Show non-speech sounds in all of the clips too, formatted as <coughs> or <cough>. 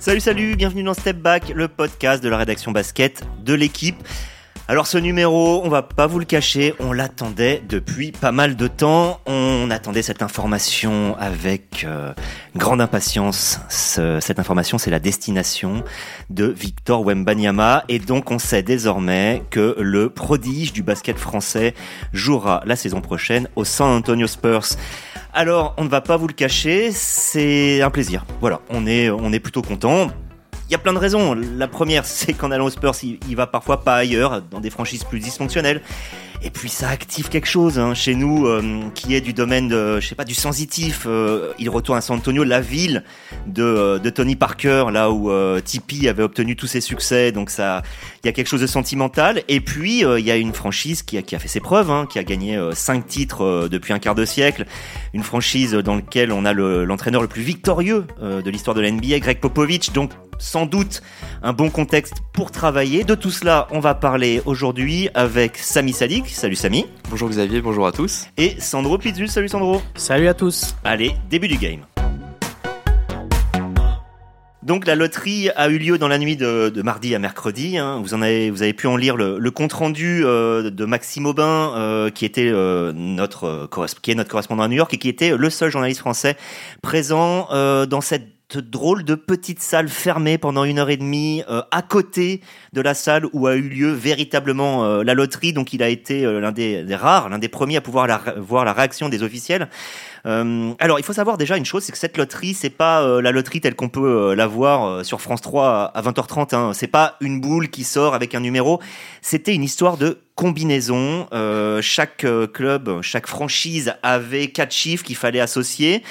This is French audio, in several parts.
Salut, salut, bienvenue dans Step Back, le podcast de la rédaction basket de l'équipe. Alors ce numéro, on va pas vous le cacher, on l'attendait depuis pas mal de temps. On attendait cette information avec euh, grande impatience. cette information, c'est la destination de Victor Wembanyama. Et donc on sait désormais que le prodige du basket français jouera la saison prochaine au San Antonio Spurs. Alors, on ne va pas vous le cacher, c'est un plaisir. Voilà, on est, on est plutôt content. Il y a plein de raisons. La première, c'est qu'en allant au Spurs, il, il va parfois pas ailleurs, dans des franchises plus dysfonctionnelles. Et puis ça active quelque chose hein, chez nous euh, qui est du domaine de, je sais pas, du sensitif. Euh, il retourne à San Antonio, la ville de, euh, de Tony Parker, là où Tipeee avait obtenu tous ses succès. Donc ça, il y a quelque chose de sentimental. Et puis il y a une franchise qui a, fait ses preuves, hein, qui a gagné cinq titres depuis un quart de siècle. Une franchise dans laquelle on a l'entraîneur le, plus victorieux de l'histoire de la NBA, Greg Popovich. Donc sans doute un bon contexte pour travailler. De tout cela, on va parler aujourd'hui avec Sami Sadik. Salut Sami. Bonjour Xavier, bonjour à tous. Et Sandro Pizul. Salut Sandro. Salut à tous. Allez, début du game. Donc la loterie a eu lieu dans la nuit de, mardi à mercredi. Hein. Vous en avez, vous avez pu en lire le, compte rendu euh, de Maxime Aubin, euh, qui était euh, notre qui est notre correspondant à New York et qui était le seul journaliste français présent dans cette drôle de petite salle fermée pendant une heure et demie euh, à côté de la salle où a eu lieu véritablement euh, la loterie. Donc il a été euh, l'un des, rares, l'un des premiers à pouvoir voir la réaction des officiels. Alors il faut savoir déjà une chose, c'est que cette loterie, c'est pas la loterie telle qu'on peut la voir sur France 3 à 20h30. Hein. C'est pas une boule qui sort avec un numéro. C'était une histoire de combinaison. chaque club, chaque franchise avait quatre chiffres qu'il fallait associer.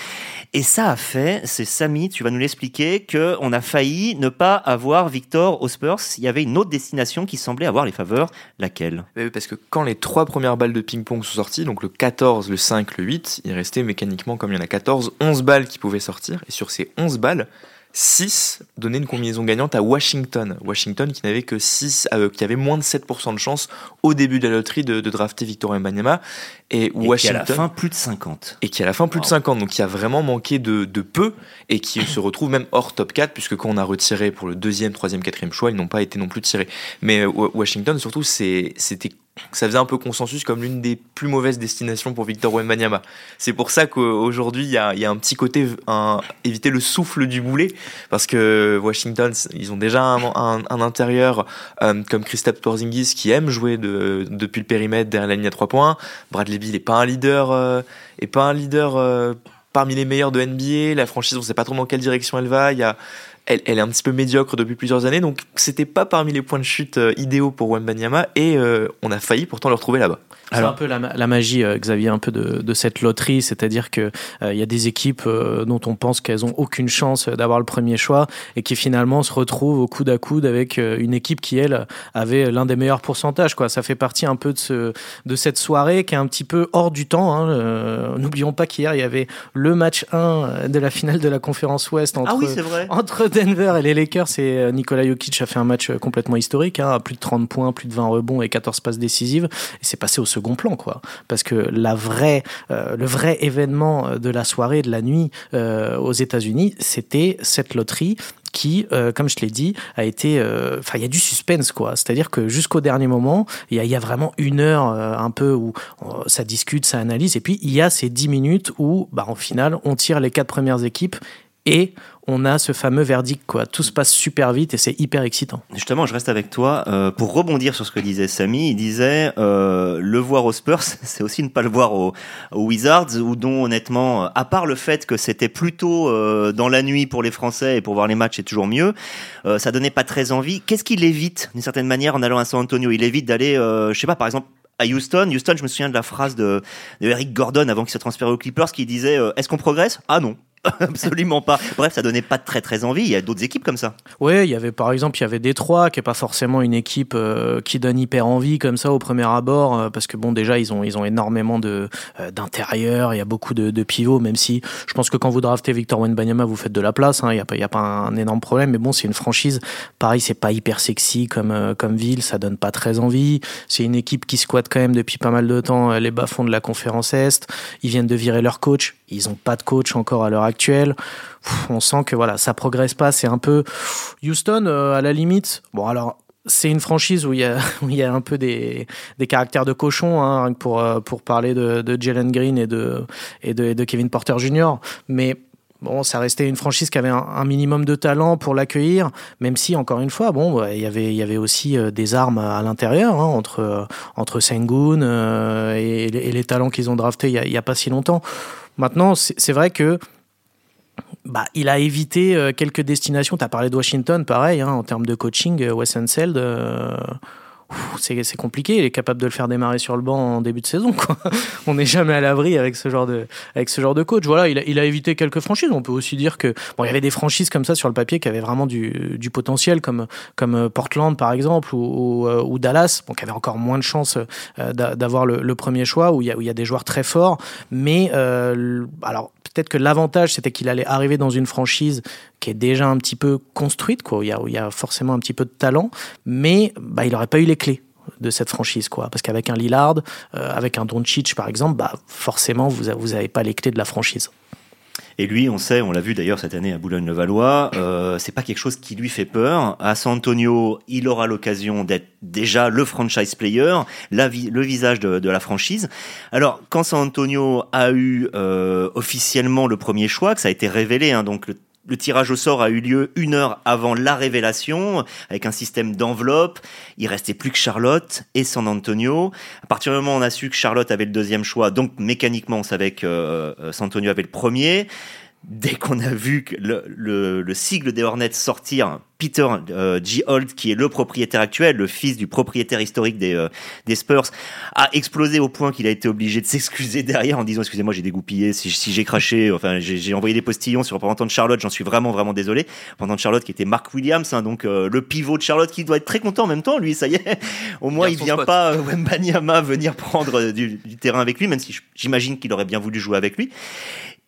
Et ça a fait, c'est Samy, tu vas nous l'expliquer, qu'on a failli ne pas avoir Victor aux Spurs. Il y avait une autre destination qui semblait avoir les faveurs. Laquelle? Parce que quand les trois premières balles de ping-pong sont sorties, donc le 14, le 5, le 8, il restait mécaniquement, comme il y en a 14, 11 balles qui pouvaient sortir. Et sur ces 11 balles, 6 donnaient une combinaison gagnante à Washington. Washington qui n'avait que 6, euh, qui avait moins de 7% de chance au début de la loterie de, drafter Victor Mbanyama. Et, Washington, qui à la fin plus de 50. Et qui à la fin plus de 50, donc qui a vraiment manqué de, peu et qui <coughs> se retrouve même hors top 4, puisque quand on a retiré pour le deuxième, troisième, quatrième choix, ils n'ont pas été non plus tirés. Mais euh, Washington, surtout, c'était ça faisait un peu consensus comme l'une des plus mauvaises destinations pour Victor Wembanyama. C'est pour ça qu'aujourd'hui, il y a, un petit côté éviter le souffle du boulet, parce que Washington, ils ont déjà un, intérieur euh, comme Kristaps Porzingis qui aime jouer de, depuis le périmètre derrière la ligne à 3 points. Bradley Beal n'est pas un leader, euh, pas un leader euh, parmi les meilleurs de NBA. La franchise, on ne sait pas trop dans quelle direction elle va. Il y a elle, est un petit peu médiocre depuis plusieurs années, donc c'était pas parmi les points de chute euh, idéaux pour Wembanyama, et euh, on a failli pourtant le retrouver là-bas. C'est un peu la, magie, euh, Xavier, un peu de, cette loterie, c'est-à-dire que il y a des équipes dont on pense qu'elles ont aucune chance d'avoir le premier choix et qui finalement se retrouvent au coude à coude avec une équipe qui elle avait l'un des meilleurs pourcentages. Quoi, ça fait partie un peu de ce de cette soirée qui est un petit peu hors du temps. Hein. N'oublions pas qu'hier il y avait le match 1 de la finale de la conférence Ouest entre ah oui, vrai. entre Denver et les Lakers, et euh, Nikola Jokic a fait un match euh, complètement historique, hein, à plus de 30 points, plus de 20 rebonds et 14 passes décisives. Et c'est passé au second plan, quoi. Parce que la vraie, euh, le vrai événement de la soirée, de la nuit aux États-Unis, c'était cette loterie qui, comme je l'ai dit, a été. Enfin, il y a du suspense, quoi. C'est-à-dire que jusqu'au dernier moment, il y, a vraiment une heure un peu où ça discute, ça analyse, et puis il y a ces 10 minutes où, bah, en finale, on tire les quatre premières équipes et on a ce fameux verdict. Quoi. Tout se passe super vite et c'est hyper excitant. Justement, je reste avec toi euh, pour rebondir sur ce que disait Samy. Il disait euh, le voir aux Spurs, <laughs> c'est aussi ne pas le voir aux, Wizards, ou dont honnêtement, à part le fait que c'était plutôt euh, dans la nuit pour les Français et pour voir les matchs, c'est toujours mieux. ça donnait pas très envie. Qu'est-ce qu'il évite d'une certaine manière en allant à San Antonio? Il évite d'aller, je sais pas, par exemple à Houston. Houston, je me souviens de la phrase de, Eric Gordon avant qu'il se transféré aux Clippers qui disait Est-ce qu'on progresse? Ah non. <laughs> Absolument pas. Bref, ça donnait pas très très envie. Il y a d'autres équipes comme ça. Oui, il y avait par exemple, il y avait Détroit, qui est pas forcément une équipe euh, qui donne hyper envie comme ça au premier abord, euh, parce que bon, déjà ils ont ils ont énormément de euh, d'intérieur. Il y a beaucoup de, pivots, même si je pense que quand vous draftez Victor Wenbanyama, vous faites de la place. Hein. Il y a pas y a pas un, énorme problème, mais bon, c'est une franchise. Pareil, c'est pas hyper sexy comme comme ville, ça donne pas très envie. C'est une équipe qui squatte quand même depuis pas mal de temps les bas fonds de la conférence Est. Ils viennent de virer leur coach Ils ont pas de coach encore à l'heure actuelle. on sent que voilà, ça progresse pas. C'est un peu Houston à la limite. Bon alors c'est une franchise où il y a, <laughs> où il y a un peu des, des caractères de cochon, hein, pour, pour parler de, Jalen Green et de, et de, Kevin Porter Jr. Mais bon, ça restait une franchise qui avait un, minimum de talent pour l'accueillir, même si encore une fois, bon, il y avait, il y avait aussi euh, des armes à l'intérieur hein, entre euh, entre Sengun euh, et, les talents qu'ils ont draftés il y, a, pas si longtemps. Maintenant, c'est vrai que bah, il a évité quelques destinations. Tu as parlé de Washington, pareil, hein, en termes de coaching, Wes Unseld c'est compliqué. Il est capable de le faire démarrer sur le banc en début de saison. Quoi. <laughs> On n'est jamais à l'abri avec ce genre de avec ce genre de coach. Voilà, il a, évité quelques franchises. On peut aussi dire que bon, il y avait des franchises comme ça sur le papier qui avaient vraiment du, du potentiel, comme comme euh, Portland par exemple ou, ou, euh, Dallas, bon, qui avait encore moins de chances euh, d'avoir le, premier choix où il y a où il y a des joueurs très forts. Mais euh, alors peut-être que l'avantage, c'était qu'il allait arriver dans une franchise qui est déjà un petit peu construite, quoi, où il y a, il y a forcément un petit peu de talent, mais bah, il n'aurait pas eu les clés de cette franchise, quoi. Parce qu'avec un Lillard, euh, avec un Doncic, par exemple, bah, forcément, vous n'avez pas les clés de la franchise. Et lui, on sait, on l'a vu d'ailleurs cette année à Boulogne-le-Valois, euh, c'est pas quelque chose qui lui fait peur. À San Antonio, il aura l'occasion d'être déjà le franchise player, la le visage de, de, la franchise. Alors, quand San Antonio a eu euh, officiellement le premier choix, que ça a été révélé, hein, donc le le tirage au sort a eu lieu une heure avant la révélation, avec un système d'enveloppe. Il restait plus que Charlotte et San Antonio. À partir du moment où on a su que Charlotte avait le deuxième choix, donc mécaniquement on savait que euh, San Antonio avait le premier dès qu'on a vu que le, le, le, sigle des Hornets sortir, Peter euh, G. Holt, qui est le propriétaire actuel, le fils du propriétaire historique des, euh, des Spurs, a explosé au point qu'il a été obligé de <laughs> s'excuser derrière en disant excusez-moi j'ai dégoupillé si, si j'ai craché, enfin j'ai envoyé des postillons sur le représentant de Charlotte, j'en suis vraiment vraiment désolé. Pendant de Charlotte qui était Mark Williams, hein, donc euh, le pivot de Charlotte qui doit être très content en même temps, lui ça y est, <laughs> au moins il, vient pas Wembanyama venir prendre du, du terrain avec lui, même si j'imagine qu'il aurait bien voulu jouer avec lui.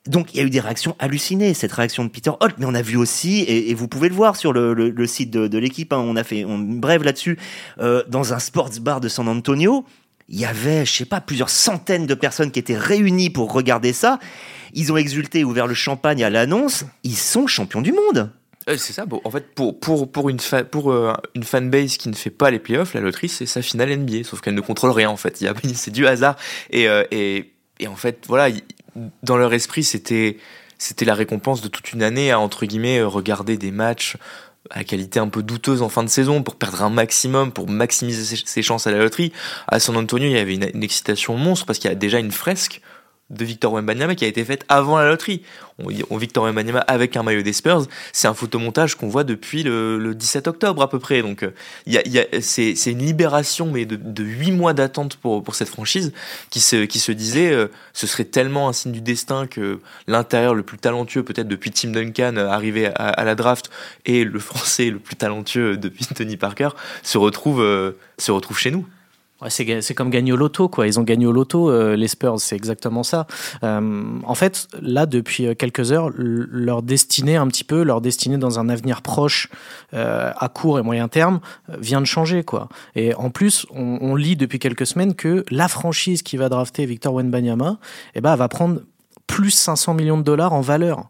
Donc il y a eu des réactions hallucinées, cette réaction de Peter Holt, mais on a vu aussi, et, vous pouvez le voir sur le, site de, l'équipe, hein, on a fait une brève là-dessus, euh, dans un sports bar de San Antonio, il y avait, je sais pas, plusieurs centaines de personnes qui étaient réunies pour regarder ça. Ils ont exulté, ouvert le champagne à l'annonce. Ils sont champions du monde. Euh, c'est ça. En fait, pour, euh, une fanbase qui ne fait pas les playoffs, la loterie, c'est sa finale NBA. Sauf qu'elle ne contrôle rien, en fait. <laughs> C'est du hasard. Et en fait, voilà, dans leur esprit, c'était c'était la récompense de toute une année à entre guillemets regarder des matchs à qualité un peu douteuse en fin de saison pour perdre un maximum, pour maximiser ses, chances à la loterie. À San Antonio, il y avait une, une excitation monstre parce qu'il y a déjà une fresque de Victor Wembanyama qui a été faite avant la loterie. On, Victor Wembanyama avec un maillot des Spurs, c'est un photomontage qu'on voit depuis le, 17 octobre à peu près. Donc euh, c'est, une libération mais de, de 8 mois d'attente pour, cette franchise qui se, qui se disait euh, ce serait tellement un signe du destin que l'intérieur le plus talentueux peut-être depuis Tim Duncan euh, arrivé à, la draft et le français le plus talentueux depuis Tony Parker se retrouve, se retrouve chez nous. Ouais, c'est comme gagner au loto, quoi. Ils ont gagné au loto, euh, les Spurs, c'est exactement ça. Euh, en fait, là, depuis euh, quelques heures, leur destinée, un petit peu, leur destinée dans un avenir proche, euh, à court et moyen terme, euh, vient de changer, quoi. Et en plus, on, on, lit depuis quelques semaines que la franchise qui va drafter Victor Wenbanyama, eh ben, va prendre plus 500 millions de dollars en valeur.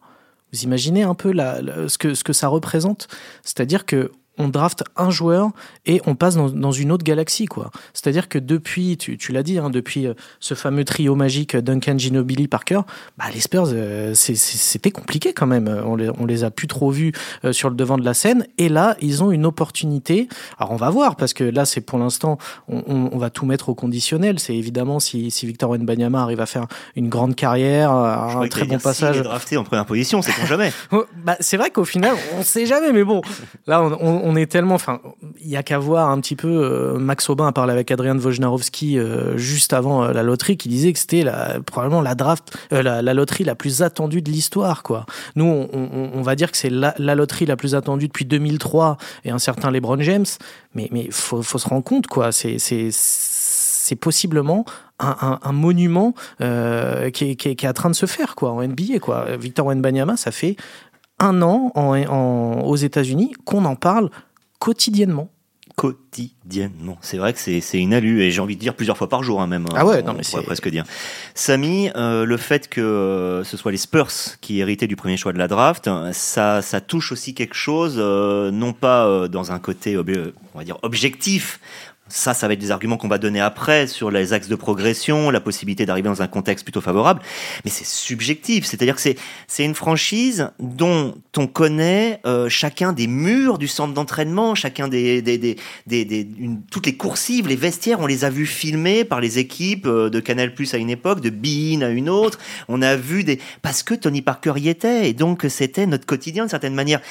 Vous imaginez un peu la, ce, que, ce que ça représente? C'est-à-dire que on draft un joueur et on passe dans, une autre galaxie, quoi. C'est-à-dire que depuis, tu, l'as dit, hein, depuis euh, ce fameux trio magique Duncan, Ginobili, Parker, bah, les Spurs, euh, c'était compliqué quand même. On les, on les a plus trop vus euh, sur le devant de la scène. Et là, ils ont une opportunité. Alors, on va voir, parce que là, c'est pour l'instant, on, va tout mettre au conditionnel. C'est évidemment si, si Victor Wembanyama arrive à faire une grande carrière, un très bon passage. est drafté en première position, c'est jamais? <laughs> Oh, bah, c'est vrai qu'au final, on sait jamais, mais bon, là, on on est tellement, enfin, il y a qu'à voir un petit peu. Euh, Max Aubin a parlé avec Adrien Wojnarowski euh, juste avant euh, la loterie, qui disait que c'était probablement la draft, la, loterie la plus attendue de l'histoire, quoi. Nous, on, va dire que c'est la, loterie la plus attendue depuis 2003 et un certain LeBron James, mais mais faut, se rendre compte, quoi. C'est c'est c'est possiblement un, monument qui, est, qui, est, en train de se faire quoi en NBA quoi. Victor Wembanyama, ça fait un an en, aux États-Unis qu'on en parle quotidiennement quotidiennement. C'est vrai que c'est une alu et j'ai envie de dire plusieurs fois par jour hein, même. Ah ouais, non mais c'est presque dire. Samy, euh, le fait que euh, ce soit les Spurs qui héritaient du premier choix de la draft, ça, ça touche aussi quelque chose, euh, non pas dans un côté, on va dire objectif, ça, ça va être des arguments qu'on va donner après sur les axes de progression, la possibilité d'arriver dans un contexte plutôt favorable. Mais c'est subjectif, c'est-à-dire que c'est une franchise dont on connaît euh, chacun des murs du centre d'entraînement, chacun des des des, des, toutes les coursives, les vestiaires, on les a vus filmés par les équipes euh, de Canal Plus à une époque, de Bein à une autre. On a vu des parce que Tony Parker y était et donc c'était notre quotidien d'une certaine manière.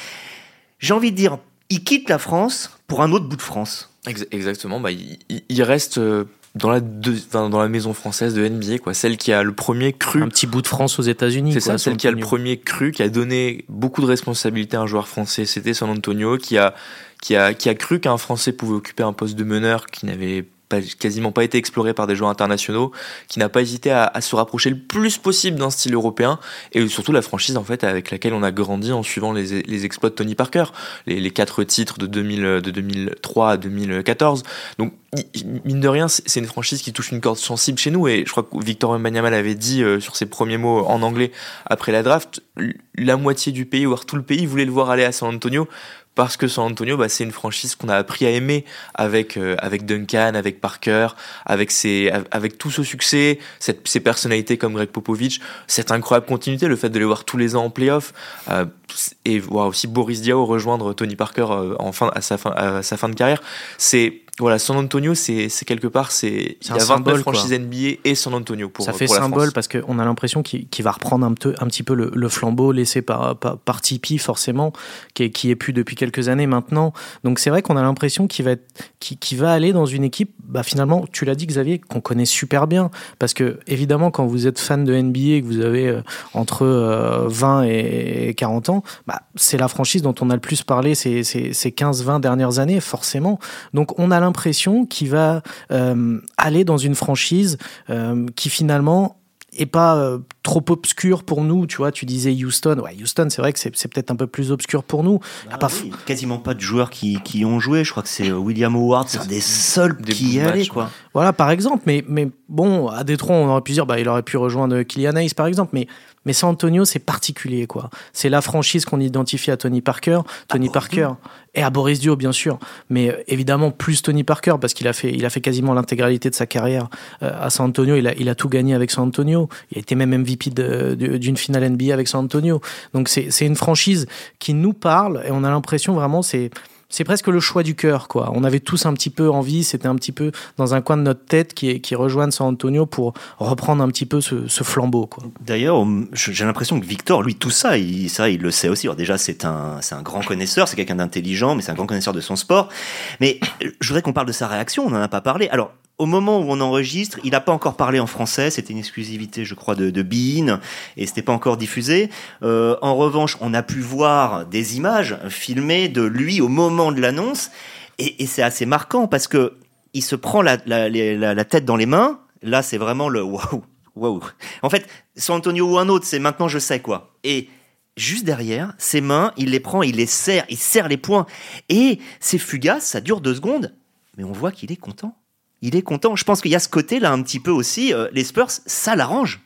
J'ai envie de dire, il quitte la France pour un autre bout de France. Exactement, bah, il, reste euh, dans la, dans la maison française de NBA, quoi, celle qui a le premier cru. Un petit bout de France aux États-Unis. C'est ça, celle qui a le premier cru, qui a donné beaucoup de responsabilités à un joueur français. C'était San Antonio, qui a, qui a, qui a cru qu'un Français pouvait occuper un poste de meneur qui n'avait quasiment pas été exploré par des joueurs internationaux, qui n'a pas hésité à, se rapprocher le plus possible d'un style européen, et surtout la franchise en fait avec laquelle on a grandi en suivant les, exploits de Tony Parker, les, quatre titres de, 2000, de 2003 à 2014. Donc mine de rien, c'est une franchise qui touche une corde sensible chez nous, et je crois que Victor Wembanyama l'avait dit euh, sur ses premiers mots en anglais après la draft, la moitié du pays, voire tout le pays, voulait le voir aller à San Antonio parce que San Antonio, bah, c'est une franchise qu'on a appris à aimer avec euh, avec Duncan, avec Parker, avec ses, avec tout ce succès, cette, ces personnalités comme Greg Popovich, cette incroyable continuité, le fait de les voir tous les ans en playoff, euh, et voir aussi Boris Diaw rejoindre Tony Parker euh, en fin, à sa fin à sa fin de carrière, c'est voilà, San Antonio, c'est quelque part, c'est il y a 29 symbole, franchises NBA et San Antonio pour Ça fait pour symbole parce qu'on a l'impression qu'il va reprendre un, un petit peu le, flambeau laissé par, par, par Tipeee, forcément, qui est, qui est plus depuis quelques années maintenant. Donc c'est vrai qu'on a l'impression qu'il va, qui, va aller dans une équipe, bah, finalement, tu l'as dit Xavier, qu'on connaît super bien. Parce que évidemment, quand vous êtes fan de NBA et que vous avez euh, entre 20 euh, et 40 ans, bah, c'est la franchise dont on a le plus parlé ces, ces, ces 15-20 dernières années, forcément. Donc on a l'impression l'impression qu'il va euh, aller dans une franchise euh, qui finalement est pas euh, trop obscur pour nous, tu vois, tu disais Houston, ouais, Houston, c'est vrai que c'est, peut-être un peu plus obscur pour nous. Bah pas quasiment pas de joueurs qui, qui ont joué, je crois que c'est William Howard, c'est un des seuls qui y allait, quoi. Voilà, par exemple, mais, mais bon, à Détroit, on aurait pu dire, bah, il aurait pu rejoindre Kylian Hayes, par exemple, mais mais San Antonio, c'est particulier, quoi. C'est la franchise qu'on identifie à Tony Parker. Tony Parker et à Boris Dio, bien sûr. Mais euh, évidemment, plus Tony Parker, parce qu'il a fait, il a fait quasiment l'intégralité de sa carrière euh, à San Antonio. Il a, il a tout gagné avec San Antonio. Il a été même MVP d'une finale NBA avec San Antonio. Donc c'est une franchise qui nous parle et on a l'impression vraiment, c'est c'est presque le choix du cœur, quoi. On avait tous un petit peu envie, c'était un petit peu dans un coin de notre tête qui, qui rejoignent San Antonio pour reprendre un petit peu ce, flambeau, quoi. D'ailleurs, j'ai l'impression que Victor, lui, tout ça, il, ça, il le sait aussi. Déjà, c'est un, c'est un grand connaisseur, c'est quelqu'un d'intelligent, mais c'est un grand connaisseur de son sport. Mais je voudrais qu'on parle de sa réaction, on n'en a pas parlé. Alors, au moment où on enregistre, il n'a pas encore parlé en français. C'était une exclusivité, je crois, de, Bean et c'était pas encore diffusé. Euh, en revanche, on a pu voir des images filmées de lui au moment de l'annonce et, c'est assez marquant parce que il se prend la, tête dans les mains. Là, c'est vraiment le waouh, waouh. En fait, San Antonio ou un autre, c'est maintenant je sais quoi. Et juste derrière, ses mains, il les prend, il les serre, il serre les poings. Et c'est fugace, ça dure deux secondes, mais on voit qu'il est content il est content. Je pense qu'il y a ce côté-là un petit peu aussi. Euh, les Spurs, ça l'arrange.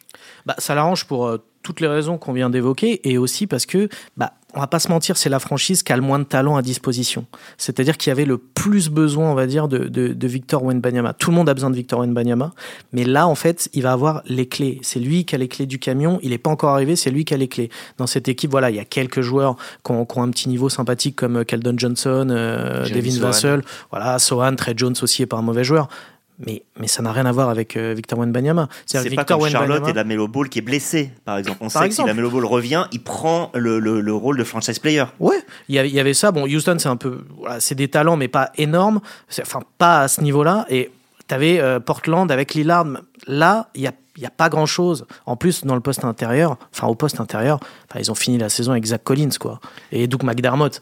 Bah, ça l'arrange pour euh, toutes les raisons qu'on vient d'évoquer et aussi parce que, bah, on va pas se mentir, c'est la franchise qui a le moins de talent à disposition. C'est-à-dire qu'il y avait le plus besoin, on va dire, de, de, de Victor Wenbanyama. Tout le monde a besoin de Victor Wenbanyama, mais là, en fait, il va avoir les clés. C'est lui qui a les clés du camion. Il n'est pas encore arrivé, c'est lui qui a les clés. Dans cette équipe, voilà, il y a quelques joueurs qui ont, qui ont un petit niveau sympathique comme Keldon Johnson, euh, Devin Vassell, voilà, Sohan, Trey Jones aussi est pas un mauvais joueur mais, mais ça n'a rien à voir avec euh, Victor Wenbanyama. C'est pas comme Charlotte et la Melo Ball qui est blessé, par exemple. On sait que si la Melo Ball revient, il prend le, le, rôle de franchise player. Ouais, il y avait, ça. Bon, Houston, c'est un peu, voilà, c'est des talents, mais pas énormes. Enfin, pas à ce niveau-là. Et tu avais euh, Portland avec Lillard. Là, il y a n'y a pas grand chose. En plus, dans le poste intérieur, enfin au poste intérieur, ils ont fini la saison avec Zach Collins quoi, et Doug McDermott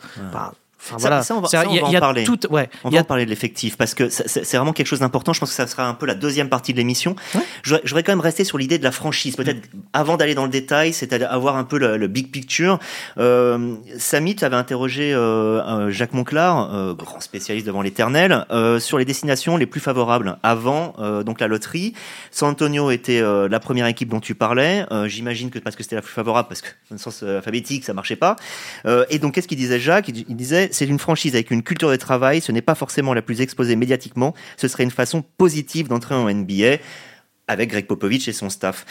Enfin, Ça- voilà. ça, on va- C'est- ça, on il y a- va en parler. tout- ouais, On va a en parler de l'effectif parce que c'est vraiment quelque chose d'important. Je pense que ça sera un peu la deuxième partie de l'émission. Ouais. Je, voudrais- je voudrais quand même rester sur l'idée de la franchise. Peut-être avant d'aller dans le détail, c'est avoir un peu le, le big picture. Euh, Samy, tu avais interrogé euh, Jacques Monclar, euh, grand spécialiste devant l'éternel, euh, sur les destinations les plus favorables avant donc la loterie. San Antonio était la première équipe dont tu parlais. J'imagine que parce que c'était la plus favorable, parce que dans le sens alphabétique, ça marchait pas. Et donc, qu'est-ce qu'il disait Jacques? Il disait, c'est une franchise avec une culture de travail. Ce n'est pas forcément la plus exposée médiatiquement. Ce serait une façon positive d'entrer en NBA avec Greg Popovich et son staff.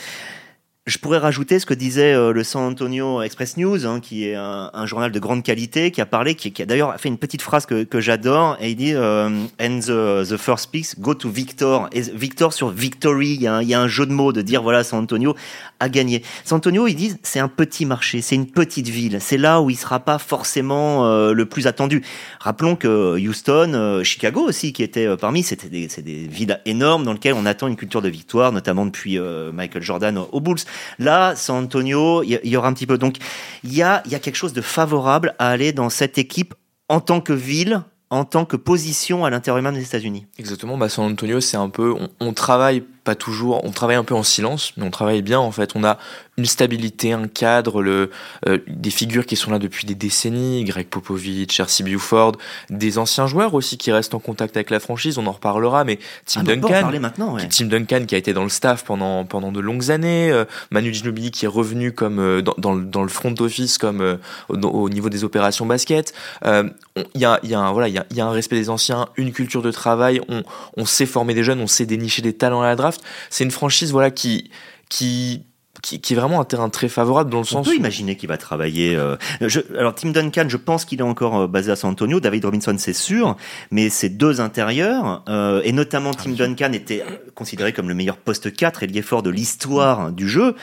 Je pourrais rajouter ce que disait euh, le San Antonio Express News, hein, qui est un, journal de grande qualité, qui a parlé, qui, a d'ailleurs fait une petite phrase que, j'adore, et il dit euh, And the, the first picks go to Victor. Et Victor sur Victory, il y, a un, jeu de mots de dire voilà San Antonio a gagné. San Antonio, ils disent c'est un petit marché, c'est une petite ville, c'est là où il sera pas forcément euh, le plus attendu. Rappelons que Houston, euh, Chicago aussi, qui étaient parmi, c'était des, des villes énormes dans lesquelles on attend une culture de victoire, notamment depuis Michael Jordan aux Bulls. Là, San Antonio, il y, aura un petit peu. Donc, il y a, quelque chose de favorable à aller dans cette équipe en tant que ville, en tant que position à l'intérieur même des États-Unis. Exactement, bah San Antonio, c'est un peu, on travaille pas toujours, on travaille un peu en silence, mais on travaille bien en fait. On a une stabilité, un cadre, le, euh, des figures qui sont là depuis des décennies, Greg Popovich, Jersey Buford, des anciens joueurs aussi qui restent en contact avec la franchise, on en reparlera, mais Tim Ah, Duncan, parler maintenant, ouais. Tim Duncan qui a été dans le staff pendant, pendant de longues années, euh, Manu Ginobili qui est revenu comme euh, dans, dans, le- dans le front office comme au, au niveau des opérations basket. Il y, a, y, a un- voilà, il y, a, y a un respect des anciens, une culture de travail, on, on sait former des jeunes, on sait dénicher des talents à la draft. C'est une franchise voilà, qui, qui, qui, qui est vraiment un terrain très favorable dans le On sens peut où imaginer qu'il va travailler. euh, je- alors Tim Duncan, je pense qu'il est encore euh, basé à San Antonio. David Robinson, c'est sûr, mais ces deux intérieurs, euh, et notamment Tim Duncan était considéré comme le meilleur poste 4 et fort de l'histoire du jeu.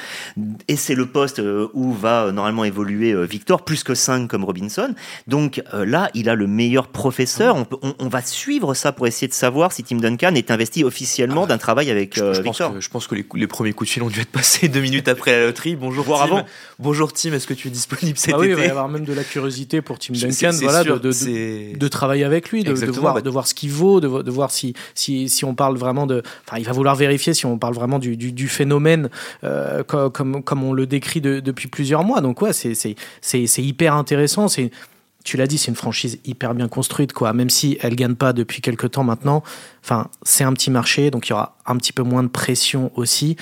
Et c'est le poste où va normalement évoluer Victor, plus que 5 comme Robinson. Donc là, il a le meilleur professeur. On, peut- on, on va suivre ça pour essayer de savoir si Tim Duncan est investi officiellement d'un travail avec Je, je pense Victor. que, je pense que les, les premiers coups de fil ont dû être passés deux minutes après la loterie. Bonjour Voire avant. Bonjour Tim, est-ce que tu es disponible cet Ah oui, il été va y avoir même de la curiosité pour Tim Duncan, voilà, sûr, de, de- de- travailler avec lui, de, de voir, bah- de voir ce qu'il vaut, de, de voir si, si, si on parle vraiment de. Enfin, il va vouloir vérifier si on parle vraiment du, du, du phénomène euh, co- comme, comme on le décrit de- depuis plusieurs mois. Donc, ouais, c'est- hyper intéressant. C'est. Tu l'as dit, c'est une franchise hyper bien construite, quoi. Même si elle gagne pas depuis quelques temps maintenant. Enfin, c'est un petit marché, donc il y aura un petit peu moins de pression aussi.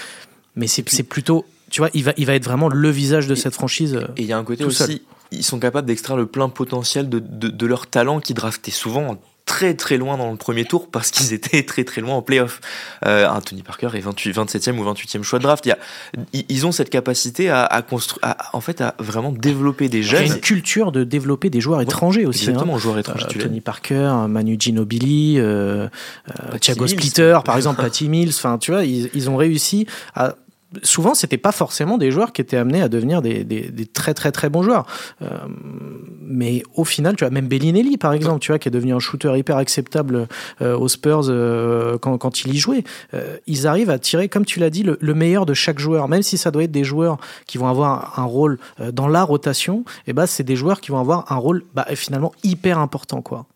Mais c'est c'est plutôt, tu vois, il va, il va être vraiment le visage de cette franchise. euh, Et il y a un côté aussi, seul. ils sont capables d'extraire le plein potentiel de, de, de leur talent qui draftaient souvent très très loin dans le premier tour parce qu'ils <laughs> étaient très très loin en playoff. Euh, Anthony Parker est 28, 27e ou 28e choix de draft. Il y a, ils- ont cette capacité à, à construire, en fait, à vraiment développer des Il y a jeunes. une culture de développer des joueurs étrangers aussi. hein. Exactement, joueurs étrangers. Euh, l'as Tony dit. Parker, Manu Ginobili, euh, euh, Thiago. Splitter, par <laughs> exemple, Patty Mills. Enfin, tu vois, ils, ils ont réussi à. Souvent, c'était pas forcément des joueurs qui étaient amenés à devenir des, des- des très très très bons joueurs. Euh, mais au final, tu vois, même Bellinelli, par exemple, tu vois, qui est devenu un shooter hyper acceptable euh, aux Spurs euh, quand, quand il y jouait. Euh, ils arrivent à tirer, comme tu l'as dit, le, le meilleur de chaque joueur, même si ça doit être des joueurs qui vont avoir un rôle euh, dans la rotation. Et ben, c'est des joueurs qui vont avoir un rôle bah, finalement hyper important, quoi.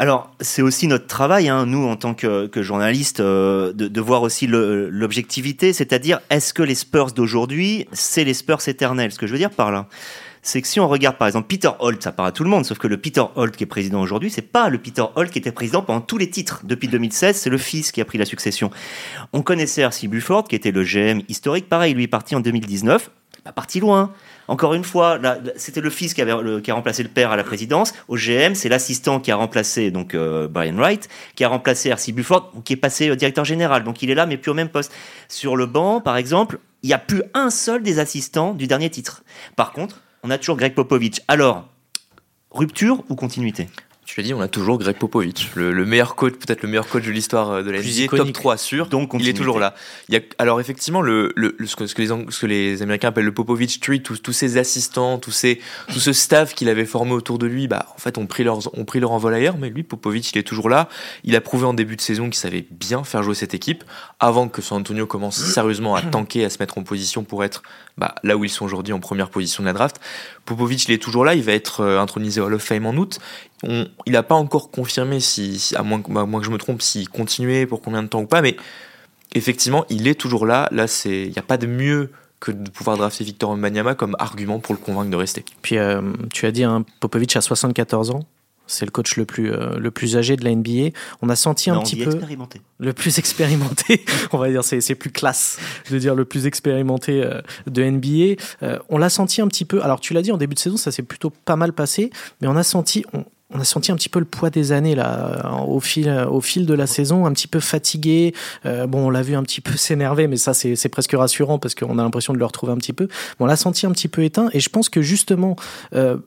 Alors, c'est aussi notre travail, hein, nous, en tant que, journalistes, euh, de, voir aussi l'objectivité, c'est-à-dire, est-ce que les Spurs d'aujourd'hui, c'est les Spurs éternels? Ce que je veux dire par là, c'est que si on regarde, par exemple, Peter Holt, ça paraît à tout le monde, sauf que le Peter Holt qui est président aujourd'hui, c'est pas le Peter Holt qui était président pendant tous les titres. Depuis 2016, c'est le fils qui a pris la succession. On connaissait R.C. Buford, qui était le GM historique, pareil, lui est parti en 2019, pas parti loin. Encore une fois, c'était le fils qui, avait, qui a remplacé le père à la présidence. Au GM, c'est l'assistant qui a remplacé donc euh, Brian Wright, qui a remplacé R.C. Buford, qui est passé euh, directeur général. Donc il est là, mais plus au même poste. Sur le banc, par exemple, il n'y a plus un seul des assistants du dernier titre. Par contre, on a toujours Greg Popovich. Alors, rupture ou continuité? Tu l'as dit, on a toujours Greg Popovich, le, le meilleur coach, peut-être le meilleur coach de l'histoire euh, de la NBA, top iconique. 3 sûr. Donc, il est toujours là. Il y a, alors effectivement, le, le, le- ce, que, ce, que les, ce que les Américains appellent le Popovich Tree, tous, tous ses assistants, tous ces, tout ce staff qu'il avait formé autour de lui, bah, en fait, ont pris, leurs, ont pris leur envol ailleurs, mais lui, Popovich, il est toujours là. Il a prouvé en début de saison qu'il savait bien faire jouer cette équipe, avant que San Antonio commence sérieusement à tanker, à se mettre en position pour être bah, là où ils sont aujourd'hui en première position de la draft. Popovich, il est toujours là, il va être euh, intronisé au Hall of Fame en août. il n'a pas encore confirmé, si, à, moins, que je me trompe, s'il continuait pour combien de temps ou pas, mais effectivement, il est toujours là. Là, il n'y a pas de mieux que de pouvoir drafter Victor Wembanyama comme argument pour le convaincre de rester. Puis euh, tu as dit, hein, Popovic a 74 ans. C'est le coach le plus, euh, le plus âgé de la NBA. On a senti un petit peu. Expérimenté. Le plus expérimenté, <laughs> on va dire, c'est plus classe de dire le plus expérimenté euh, de NBA. on l'a senti un petit peu. Alors, tu l'as dit en début de saison, ça s'est plutôt pas mal passé, mais on a senti, on a senti un petit peu le poids des années là au fil au fil de la saison un petit peu fatigué. Euh, bon on l'a vu un petit peu <laughs> s'énerver mais ça c'est presque rassurant parce qu'on a l'impression de le retrouver un petit peu. On l'a senti un petit peu éteint et je pense que justement euh,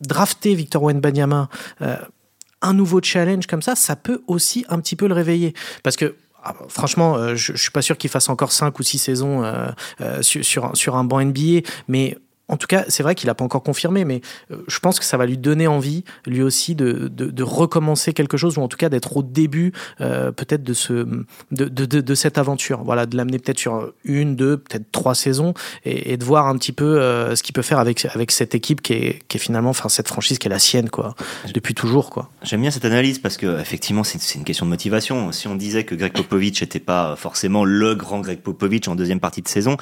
drafter Victor Wenbanyama euh, un nouveau challenge comme ça ça peut aussi un petit peu le réveiller. Parce que ah, franchement, je, je suis pas sûr qu'il fasse encore 5 ou 6 saisons sur, sur un banc NBA, mais en tout cas, c'est vrai qu'il n'a pas encore confirmé, mais euh, je pense que ça va lui donner envie, lui aussi, de, de, recommencer quelque chose, ou en tout cas d'être au début euh, peut-être de, ce, de, de, cette aventure. Voilà, de l'amener peut-être sur une, deux, peut-être trois saisons, et, de voir un petit peu euh, ce qu'il peut faire avec, avec cette équipe qui est, qui est finalement, enfin cette franchise qui est la sienne, quoi, depuis toujours. quoi. J'aime bien cette analyse parce que effectivement, c'est une question de motivation. Si on disait que Greg Popovich n'était pas forcément le grand Greg Popovich en deuxième partie de saison,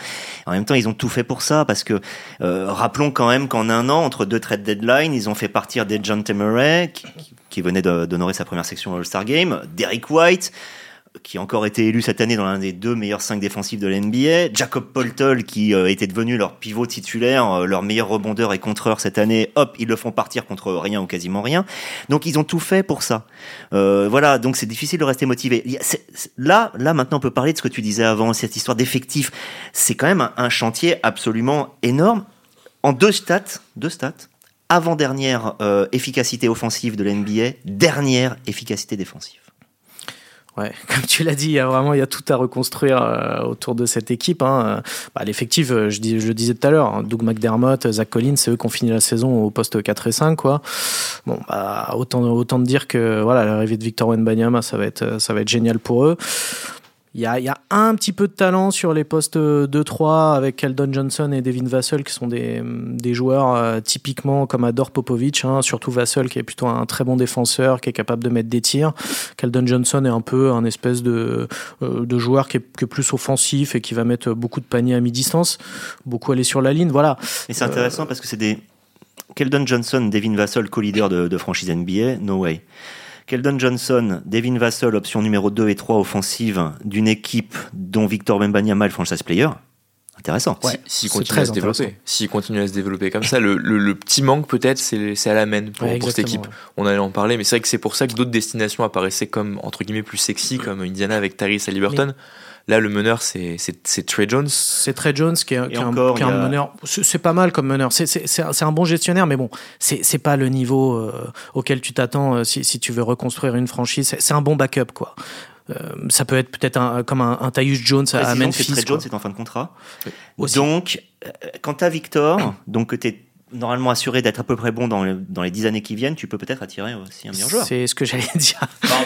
en même temps, ils ont tout fait pour ça parce que euh, rappelons quand même qu'en un an, entre deux trade deadlines, ils ont fait partir des John Temeray, qui, venait d'honorer sa première section All-Star Game, Derek White, qui a encore été élu cette année dans l'un des deux meilleurs cinq défensifs de l'NBA, Jacob Poltol qui euh, était devenu leur pivot titulaire, euh, leur meilleur rebondeur et contreur cette année, hop, ils le font partir contre rien ou quasiment rien. Donc ils ont tout fait pour ça. Euh, voilà, donc c'est difficile de rester motivé. là, là maintenant on peut parler de ce que tu disais avant, cette histoire d'effectif. C'est quand même un chantier absolument énorme en deux stats, avant-dernière euh, efficacité offensive de l'NBA, dernière efficacité défensive. Ouais, <laughs> comme tu l'as dit, il y a vraiment il y a tout à reconstruire euh, autour de cette équipe. Hein. Bah, L'effectif, euh, je, le disais tout à l'heure, hein, Doug McDermott, Zach Collins, c'est eux qui ont fini la saison au poste 4 et 5. Quoi. Bon, bah, autant, autant de dire que voilà, l'arrivée de Victor Wenbanyama, ça va être, ça va être génial pour eux. Il y a, un petit peu de talent sur les postes 2-3 avec Keldon Johnson et Devin Vassell qui sont des, joueurs euh, typiquement comme adore Popovic, hein, surtout Vassell qui est plutôt un très bon défenseur, qui est capable de mettre des tirs. Keldon Johnson est un peu un espèce de, euh, joueur qui est, plus offensif et qui va mettre beaucoup de paniers à mi-distance, beaucoup aller sur la ligne. Voilà. Et c'est intéressant parce que c'est des. Keldon Johnson, Devin Vassell, co-leader de, de franchise NBA, no way. Keldon Johnson, Devin Vassell, option numéro 2 et 3 offensive d'une équipe dont Victor Wembanyama est le franchise player. Intéressant. S'il continue à se développer, s'il continue à se développer comme ça, le, petit manque peut-être, c'est à la main pour, cette équipe. On allait en parler, mais c'est vrai que c'est pour ça que d'autres destinations apparaissaient comme entre guillemets plus sexy, comme Indiana avec Tyrese Halliburton. Là, le meneur, c'est Trey Jones. C'est Trey Jones qui est, un, meneur. C'est pas mal comme meneur. C'est un bon gestionnaire, mais bon, c'est pas le niveau euh, auquel tu t'attends euh, si, si, tu veux reconstruire une franchise. C'est un bon backup, quoi. Euh, ça peut être peut-être comme un, un Tyus Jones à, Memphis. Trey Jones est en fin de contrat. Donc, quant à Victor, <coughs> donc tu es normalement assuré d'être à peu près bon dans, dans les dix années qui viennent, tu peux peut-être attirer aussi un meilleur joueur. C'est ce que j'allais <laughs> dire.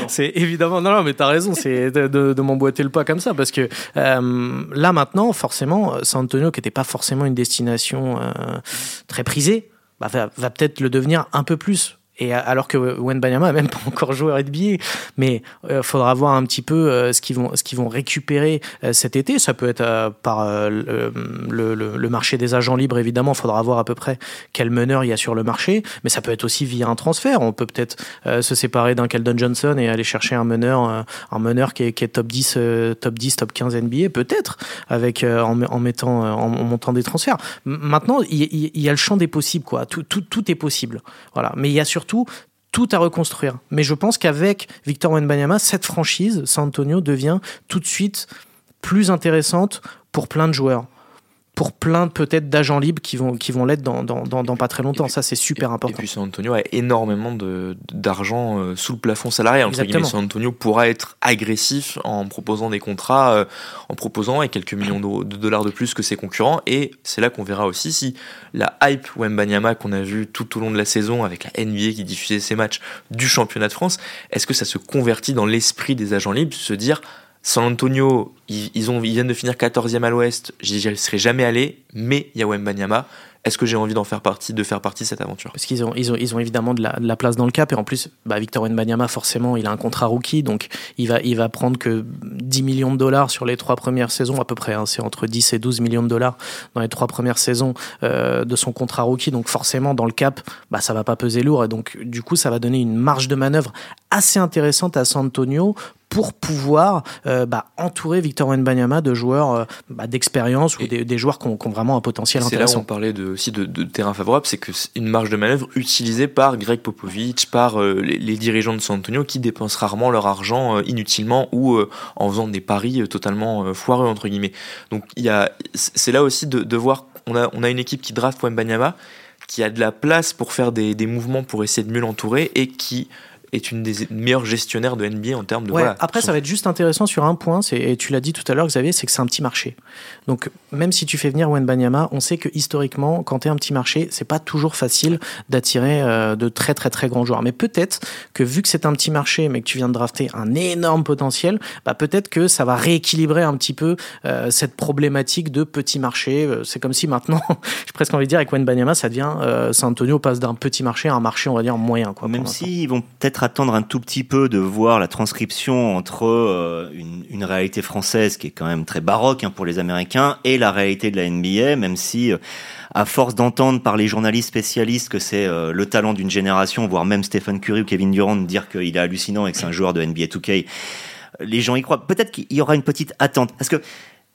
c'est évidemment, non, non, mais t'as raison, c'est de, de, m'emboîter le pas comme ça, parce que euh, là maintenant, forcément, San Antonio, qui n'était pas forcément une destination euh, très prisée, bah, va, va peut-être le devenir un peu plus et alors que Banyama a même <laughs> pas encore joué NBA, mais il euh, faudra voir un petit peu euh, ce qu'ils vont, ce qu'ils vont récupérer euh, cet été. Ça peut être par le, le, le, marché des agents libres, évidemment. Il faudra voir à peu près quel meneur il y a sur le marché, mais ça peut être aussi via un transfert. On peut peut-être se séparer d'un Keldon Johnson et aller chercher un meneur, un meneur qui est, qui est, top 10, top 10, top 15 NBA, peut-être, avec en, en, mettant, en, montant des transferts. Maintenant, il, il, y a le champ des possibles, quoi. Tout, tout, tout est possible. Voilà. Mais il y a surtout tout, à reconstruire. Mais je pense qu'avec Victor Wenbanyama, cette franchise, San Antonio, devient tout de suite plus intéressante pour plein de joueurs pour plein peut-être d'agents libres qui vont, qui vont l'être dans, dans, dans, pas très longtemps. ça, c'est super important. Et puis San Antonio a énormément d'argent euh, sous le plafond salarial. Entre guillemets, San Antonio pourra être agressif en proposant des contrats, euh, en proposant et quelques millions de, dollars de plus que ses concurrents. Et c'est là qu'on verra aussi si la hype Wembanyama qu'on a vu tout au long de la saison avec la NBA qui diffusait ses matchs du championnat de France, est-ce que ça se convertit dans l'esprit des agents libres, se dire San Antonio, ils, viennent de finir 14e à l'ouest. J'y serais jamais allé, mais il y a Wembanyama. est-ce que j'ai envie d'en faire partie, de faire partie de cette aventure? Parce qu'ils ont, évidemment de la, place dans le cap et en plus, bah, Victor Wembanyama forcément, il a un contrat rookie, donc il va, va prendre que 10 millions de dollars sur les trois premières saisons à peu près. Hein, c'est entre 10 et 12 millions de dollars dans les trois premières saisons euh, de son contrat rookie, donc forcément dans le cap, bah, ça va pas peser lourd et donc du coup, ça va donner une marge de manœuvre assez intéressante à San Antonio pour pouvoir euh, bah, entourer Victor Wembanyama de joueurs euh, bah, d'expérience ou des, des, joueurs qui ont, qui ont, vraiment un potentiel intéressant. C'est là où on parlait de, aussi de, de terrain favorable, c'est que une marge de manœuvre utilisée par Greg Popovich, par euh, les, les, dirigeants de San Antonio qui dépensent rarement leur argent inutilement ou en faisant des paris totalement foireux entre guillemets. Donc il y a, c'est là aussi de, de voir on a, on a une équipe qui draft Wembanyama qui a de la place pour faire des, des mouvements pour essayer de mieux l'entourer et qui est une des meilleures gestionnaires de NBA en termes de. Ouais, voilà, après, ça va être juste intéressant sur un point, et tu l'as dit tout à l'heure, Xavier, c'est que c'est un petit marché. Donc, même si tu fais venir Wenbanyama, on sait que historiquement, quand tu es un petit marché, c'est pas toujours facile d'attirer euh, de très très très grands joueurs. Mais peut-être que vu que c'est un petit marché, mais que tu viens de drafter un énorme potentiel, bah peut-être que ça va rééquilibrer un petit peu euh, cette problématique de petit marché. Euh, c'est comme si maintenant, <laughs> j'ai presque envie de dire, avec Wenbanyama, ça devient euh, San Antonio passe d'un petit marché à un marché, on va dire, moyen. Quoi, même s'ils vont peut-être attendre un tout petit peu de voir la transcription entre euh, une, réalité française qui est quand même très baroque hein, pour les Américains et la réalité de la NBA, même si euh, à force d'entendre par les journalistes spécialistes que c'est euh, le talent d'une génération, voire même Stephen Curry ou Kevin Durant dire qu'il est hallucinant et que c'est un joueur de NBA 2K, les gens y croient. Peut-être qu'il y aura une petite attente. Parce que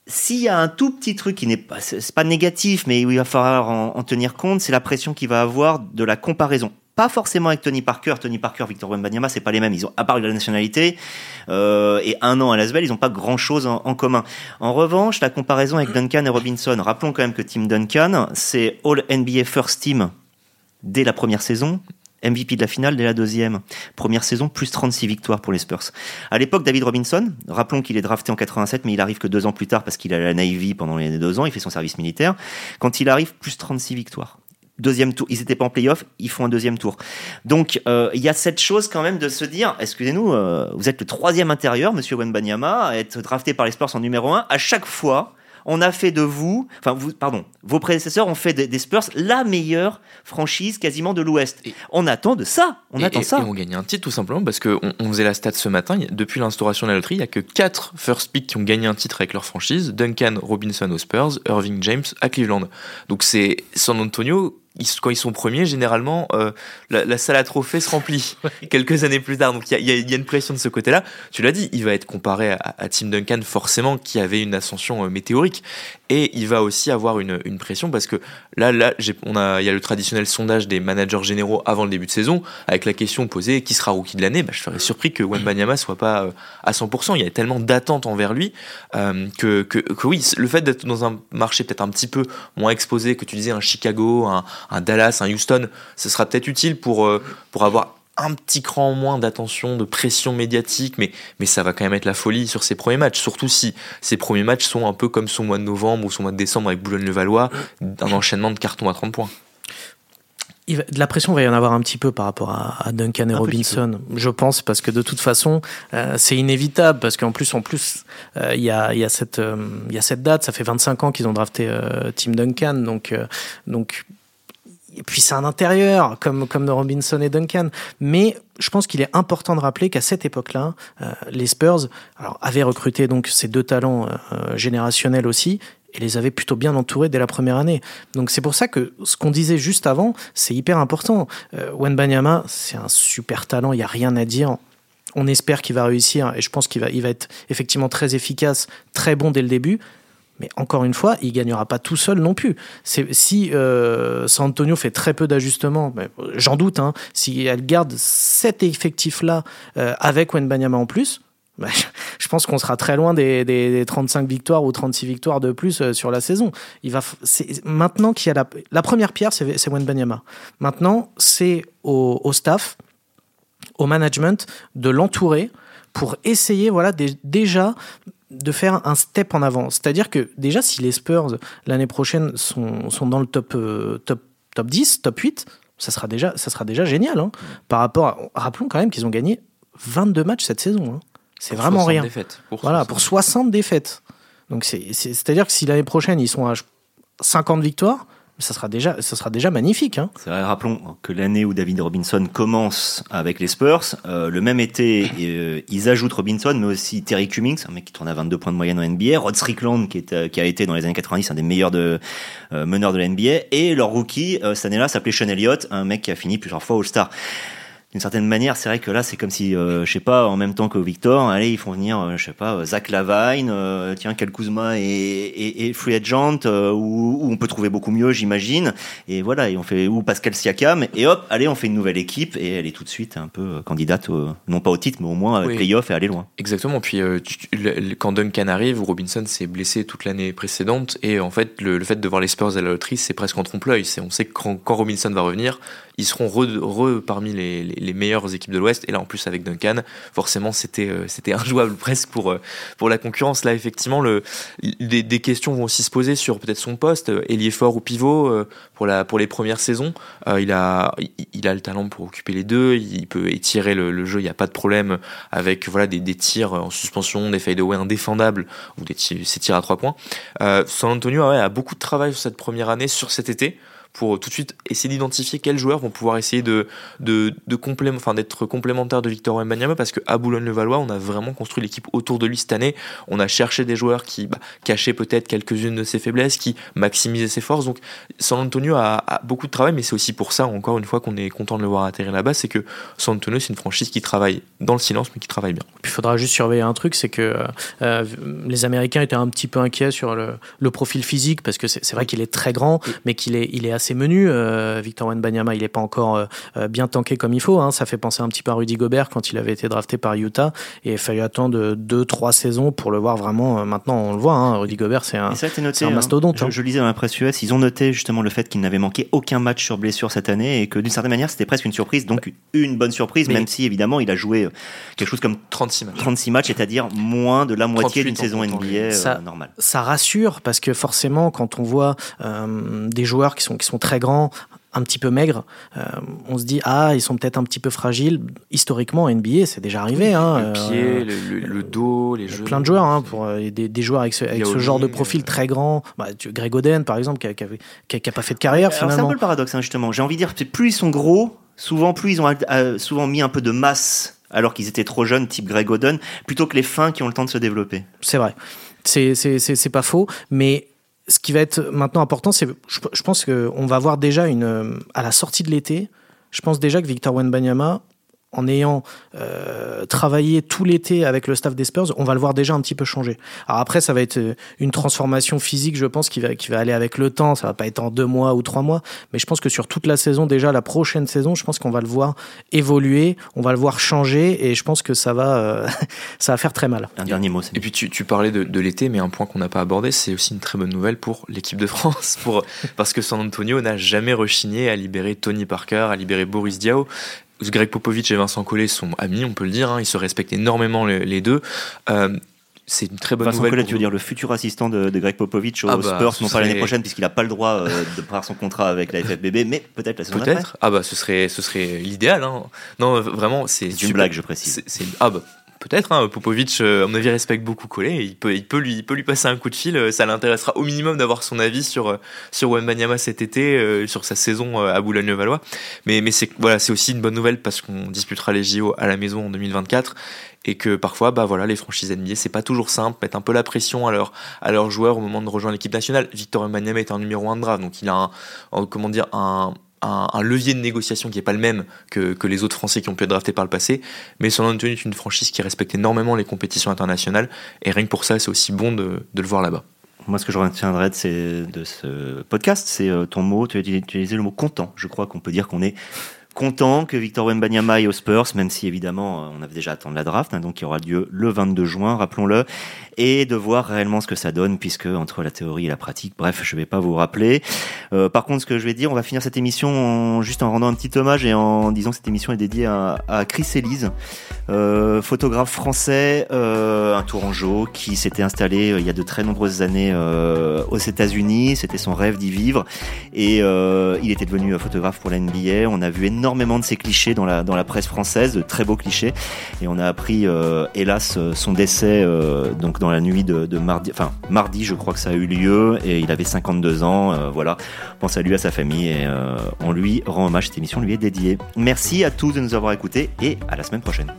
s'il y a un tout petit truc qui n'est pas, négatif, mais il va falloir en, en tenir compte, c'est la pression qu'il va avoir de la comparaison pas forcément avec Tony Parker. Tony Parker, Victor Wembanyama, c'est pas les mêmes. Ils ont, à part la nationalité euh, et un an à Lasvel, ils n'ont pas grand chose en, en, commun. En revanche, la comparaison avec Duncan et Robinson. Rappelons quand même que Tim Duncan, c'est All NBA First Team dès la première saison. MVP de la finale dès la deuxième. Première saison, plus 36 victoires pour les Spurs. À l'époque, David Robinson, rappelons qu'il est drafté en 87, mais il arrive que deux ans plus tard parce qu'il a la Navy pendant les deux ans, il fait son service militaire. Quand il arrive, plus 36 victoires deuxième tour. Ils n'étaient pas en playoff, ils font un deuxième tour. Donc euh, il y a cette chose quand même de se dire, excusez-nous, euh, vous êtes le troisième intérieur, Monsieur Wenbanyama, à être drafté par les Spurs en numéro un. À chaque fois, on a fait de vous, enfin vous, pardon, vos prédécesseurs ont fait des, des Spurs la meilleure franchise quasiment de l'Ouest. On attend de ça, on et, attend et, ça. Et on gagne un titre tout simplement parce que on, faisait la stat ce matin. Depuis l'instauration de la loterie, il y a que quatre first pick qui ont gagné un titre avec leur franchise Duncan Robinson aux Spurs, Irving James à Cleveland. Donc c'est San Antonio ils, quand ils sont premiers, généralement, euh, la, la, salle à trophées se remplit <laughs> quelques années plus tard. Donc il y, y, y a, une pression de ce côté-là. Tu l'as dit, il va être comparé à, à, Tim Duncan, forcément, qui avait une ascension euh, météorique. Et il va aussi avoir une, pression parce que là, là on a, il y a le traditionnel sondage des managers généraux avant le début de saison, avec la question posée qui sera rookie de l'année? Bah, je serais surpris que Wembanyama soit pas euh, à 100%. Il y a tellement d'attentes envers lui euh, que, que, que, oui, le fait d'être dans un marché peut-être un petit peu moins exposé, que tu disais un Chicago, un un Dallas, un Houston, ce sera peut-être utile pour, euh, pour avoir un petit cran en moins d'attention, de pression médiatique, mais, mais ça va quand même être la folie sur ses premiers matchs, surtout si ces premiers matchs sont un peu comme son mois de novembre ou son mois de décembre avec Boulogne-le-Valois, un enchaînement de cartons à 30 points. Il va, de la pression, il va y en avoir un petit peu par rapport à, à Duncan et un Robinson, je pense, parce que de toute façon, euh, c'est inévitable, parce qu'en plus, en plus, euh, il y, a, y, a cette, euh, y a cette date, ça fait 25 ans qu'ils ont drafté Tim Duncan, donc, donc puis c'est un intérieur comme comme de Robinson et Duncan mais je pense qu'il est important de rappeler qu'à cette époque-là euh, les Spurs avaient recruté donc ces deux talents euh, générationnels aussi et les avaient plutôt bien entourés dès la première année. Donc c'est pour ça que ce qu'on disait juste avant, c'est hyper important. Euh, Wenbanyama, c'est un super talent, il y a rien à dire. On espère qu'il va réussir et je pense qu'il va, il va être effectivement très efficace, très bon dès le début. Mais encore une fois, il gagnera pas tout seul non plus. Si euh, San Antonio fait très peu d'ajustements, j'en doute, hein, si elle garde cet effectif-là euh, avec Wenbanyama en plus, <laughs> bah, je pense qu'on sera très loin des, des, des, 35 victoires ou 36 victoires de plus euh, sur la saison. Il va, maintenant qu'il y a la, première pierre, c'est Wenbanyama. Maintenant, c'est au, au staff, au management de l'entourer pour essayer, voilà, déjà de faire un step en avant. C'est-à-dire que déjà, si les Spurs l'année prochaine sont, sont dans le top, euh, top, top 10, top 8, ça sera déjà, ça sera déjà génial. Hein, par rapport à, rappelons quand même qu'ils ont gagné 22 matchs cette saison. Hein. C'est vraiment rien. Défaites, pour voilà, 60. pour 60 défaites. Donc c'est-à-dire que si l'année prochaine ils sont à 50 victoires, ça sera déjà, ça sera déjà magnifique. Hein. Vrai, rappelons que l'année où David Robinson commence avec les Spurs, euh, le même été, euh, ils ajoutent Robinson, mais aussi Terry Cummings, un mec qui tourne à 22 points de moyenne en NBA, Rod Strickland, qui, est, qui a été dans les années 90 un des meilleurs de, meneurs de la NBA, et leur rookie, cette année-là, s'appelait Sean Elliott, un mec qui a fini plusieurs fois All-Star d'une certaine manière, c'est vrai que là, c'est comme si, euh, je sais pas, en même temps que Victor, allez, ils font venir, euh, je sais pas, Zach Lavine, euh, tiens, Cal Kuzma et, et, et Free Agent, euh, où, on peut trouver beaucoup mieux, j'imagine. Et voilà, et on fait ou Pascal Siakam, et hop, allez, on fait une nouvelle équipe, et elle est tout de suite un peu candidate, non pas au titre, mais au moins oui. playoff et aller loin. Exactement. Puis quand Duncan arrive, Robinson s'est blessé toute l'année précédente, et en fait, le, fait de voir les Spurs à la loterie, c'est presque en trompe-l'œil. On sait que quand, quand Robinson va revenir, ils seront re, parmi les, les, meilleures équipes de l'Ouest. Et là, en plus, avec Duncan, forcément, c'était euh, c'était injouable <laughs> presque pour, euh, pour la concurrence. Là, effectivement, le, des, questions vont aussi se poser sur peut-être son poste, euh, ailier fort ou pivot, pour, la, pour les premières saisons. il, a, il a le talent pour occuper les deux, il peut étirer le, le jeu, il n'y a pas de problème avec voilà, des, des tirs en suspension, des fadeaways indéfendables ou des tirs, ces tirs à trois points. San Antonio a beaucoup de travail sur cette première année, sur cet été pour tout de suite essayer d'identifier quels joueurs vont pouvoir essayer de, de, de enfin, d'être complémentaires de Victor Wembanyama parce qu'à Boulogne-le-Valois, on a vraiment construit l'équipe autour de lui cette année. On a cherché des joueurs qui bah, cachaient peut-être quelques-unes de ses faiblesses, qui maximisaient ses forces. Donc, San Antonio a, beaucoup de travail, mais c'est aussi pour ça, encore une fois, qu'on est content de le voir atterrir là-bas. C'est que San Antonio, c'est une franchise qui travaille dans le silence, mais qui travaille bien. il faudra juste surveiller un truc, c'est que euh, les Américains étaient un petit peu inquiets sur le, le profil physique parce que c'est vrai qu'il est très grand, mais qu'il est, il est assez assez menu. Euh, Victor Wenbanyama, il n'est pas encore euh, euh, bien tanké comme il faut. Hein. Ça fait penser un petit peu à Rudy Gobert quand il avait été drafté par Utah. Et il a fallu attendre deux, trois saisons pour le voir vraiment. Maintenant, on le voit. Hein. Rudy Gobert, c'est un, un, hein. mastodonte. Je, je, lisais dans la presse US, ils ont noté justement le fait qu'il n'avait manqué aucun match sur blessure cette année et que d'une certaine manière, c'était presque une surprise. Donc, une bonne surprise, même si évidemment, il a joué quelque chose comme 36 matchs, 36 matchs c'est-à-dire moins de la moitié d'une saison NBA ça, normale. Ça rassure parce que forcément, quand on voit des joueurs qui sont, qui sont très grands, un petit peu maigres, euh, on se dit ah ils sont peut-être un petit peu fragiles. Historiquement, NBA c'est déjà arrivé. Hein, le pied, euh, le, dos, les jeux. Plein de joueurs hein, pour euh, des, joueurs avec ce, genre de profil très grand. Bah, Greg Oden par exemple qui n'a pas fait de carrière finalement. C'est un peu le paradoxe hein, justement. J'ai envie de dire plus ils sont gros, souvent plus ils ont souvent mis un peu de masse alors qu'ils étaient trop jeunes, type Greg Oden, plutôt que les fins qui ont le temps de se développer. C'est vrai. C'est pas faux, mais ce qui va être maintenant important, c'est, je, pense qu'on va voir déjà une, à la sortie de l'été, je pense déjà que Victor Wenbanyama, en ayant euh, travaillé tout l'été avec le staff des Spurs, on va le voir déjà un petit peu changer. Alors après, ça va être euh, une transformation physique, je pense, qui va, qui va aller avec le temps. Ça va pas être en deux mois ou trois mois, mais je pense que sur toute la saison, déjà la prochaine saison, je pense qu'on va le voir évoluer, on va le voir changer, et je pense que ça va, euh, <laughs> ça va faire très mal. Un dernier mot. Et puis tu, tu parlais de, de l'été, mais un point qu'on n'a pas abordé, c'est aussi une très bonne nouvelle pour l'équipe de France, pour parce que San Antonio n'a jamais rechigné à libérer Tony Parker, à libérer Boris Diaw. Greg Popovich et Vincent Collet sont amis, on peut le dire, hein, ils se respectent énormément les, deux. Euh, c'est une très bonne Vincent nouvelle. Collet, tu veux dire le futur assistant de, Greg Popovich aux ah bah, Spurs, non pas l'année prochaine, puisqu'il n'a pas le droit euh, de prendre son contrat avec la FFBB, mais peut-être la saison Peut-être. Ah bah ce serait, ce serait l'idéal. Hein. Non, vraiment, c'est. une blague, je précise. C'est, ah bah peut-être. Hein, Popovic, euh, à mon avis, respecte beaucoup Collet. Il peut, il peut lui, il peut lui passer un coup de fil. Euh, ça l'intéressera au minimum d'avoir son avis sur euh, sur Wembanyama cet été, sur sa saison à Boulogne-le-Valois. Mais mais c'est voilà, aussi une bonne nouvelle parce qu'on disputera les JO à la maison en 2024 et que parfois bah voilà les franchises NBA c'est pas toujours simple mettre un peu la pression à leurs à joueurs au moment de rejoindre l'équipe nationale Victor Wembanyama est un numéro 1 de draft donc il a un, comment dire un un, levier de négociation qui n'est pas le même que, que, les autres Français qui ont pu être draftés par le passé. Mais San Antonio est une franchise qui respecte énormément les compétitions internationales. Et rien que pour ça, c'est aussi bon de, de le voir là-bas. Moi, ce que je retiendrai de, de ce podcast, c'est euh, ton mot, tu as utilisé le mot content. Je crois qu'on peut dire qu'on est content que Victor Wembanyama aille aux Spurs, même si évidemment on avait déjà attendu la draft, hein, donc qui aura lieu le 22 juin, rappelons-le, et de voir réellement ce que ça donne, puisque entre la théorie et la pratique, bref, je vais pas vous rappeler. Euh, par contre, ce que je vais dire, on va finir cette émission juste en rendant un petit hommage et en disant que cette émission est dédiée à, Chris Elise, euh, photographe français, euh, un tourangeau qui s'était installé euh, il y a de très nombreuses années euh, aux États-Unis. C'était son rêve d'y vivre et il était devenu photographe pour la NBA. On a vu énormément de ces clichés dans la, dans la presse française, de très beaux clichés. Et on a appris, euh, hélas, son décès euh, donc dans la nuit de, mardi, enfin mardi, je crois que ça a eu lieu, et il avait 52 ans. Euh, voilà, pense à lui, à sa famille, et on lui rend hommage. Cette émission lui est dédiée. Merci à tous de nous avoir écoutés, et à la semaine prochaine.